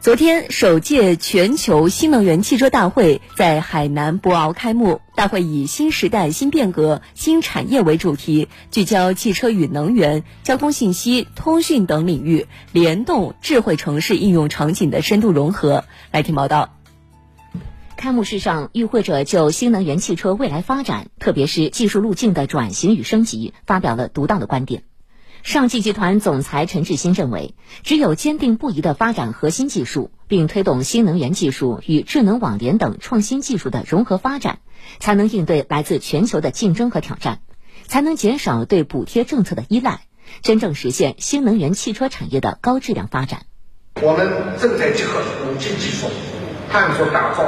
昨天，首届全球新能源汽车大会在海南博鳌开幕。大会以“新时代新变革新产业”为主题，聚焦汽车与能源、交通信息、通讯等领域联动智慧城市应用场景的深度融合。来听报道。开幕式上，与会者就新能源汽车未来发展，特别是技术路径的转型与升级，发表了独到的观点。上汽集团总裁陈志新认为，只有坚定不移地发展核心技术，并推动新能源技术与智能网联等创新技术的融合发展，才能应对来自全球的竞争和挑战，才能减少对补贴政策的依赖，真正实现新能源汽车产业的高质量发展。我们正在结合五 G 技术，探索打造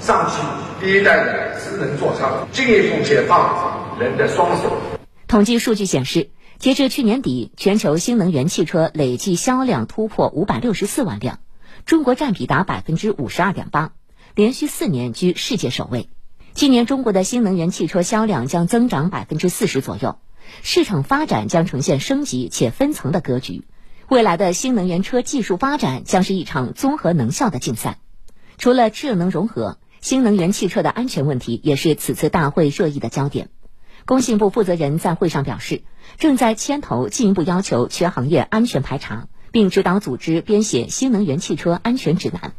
上汽第一代的智能座舱，进一步解放人的双手。统计数据显示。截至去年底，全球新能源汽车累计销量突破五百六十四万辆，中国占比达百分之五十二点八，连续四年居世界首位。今年中国的新能源汽车销量将增长百分之四十左右，市场发展将呈现升级且分层的格局。未来的新能源车技术发展将是一场综合能效的竞赛。除了智能融合，新能源汽车的安全问题也是此次大会热议的焦点。工信部负责人在会上表示，正在牵头进一步要求全行业安全排查，并指导组织编写新能源汽车安全指南。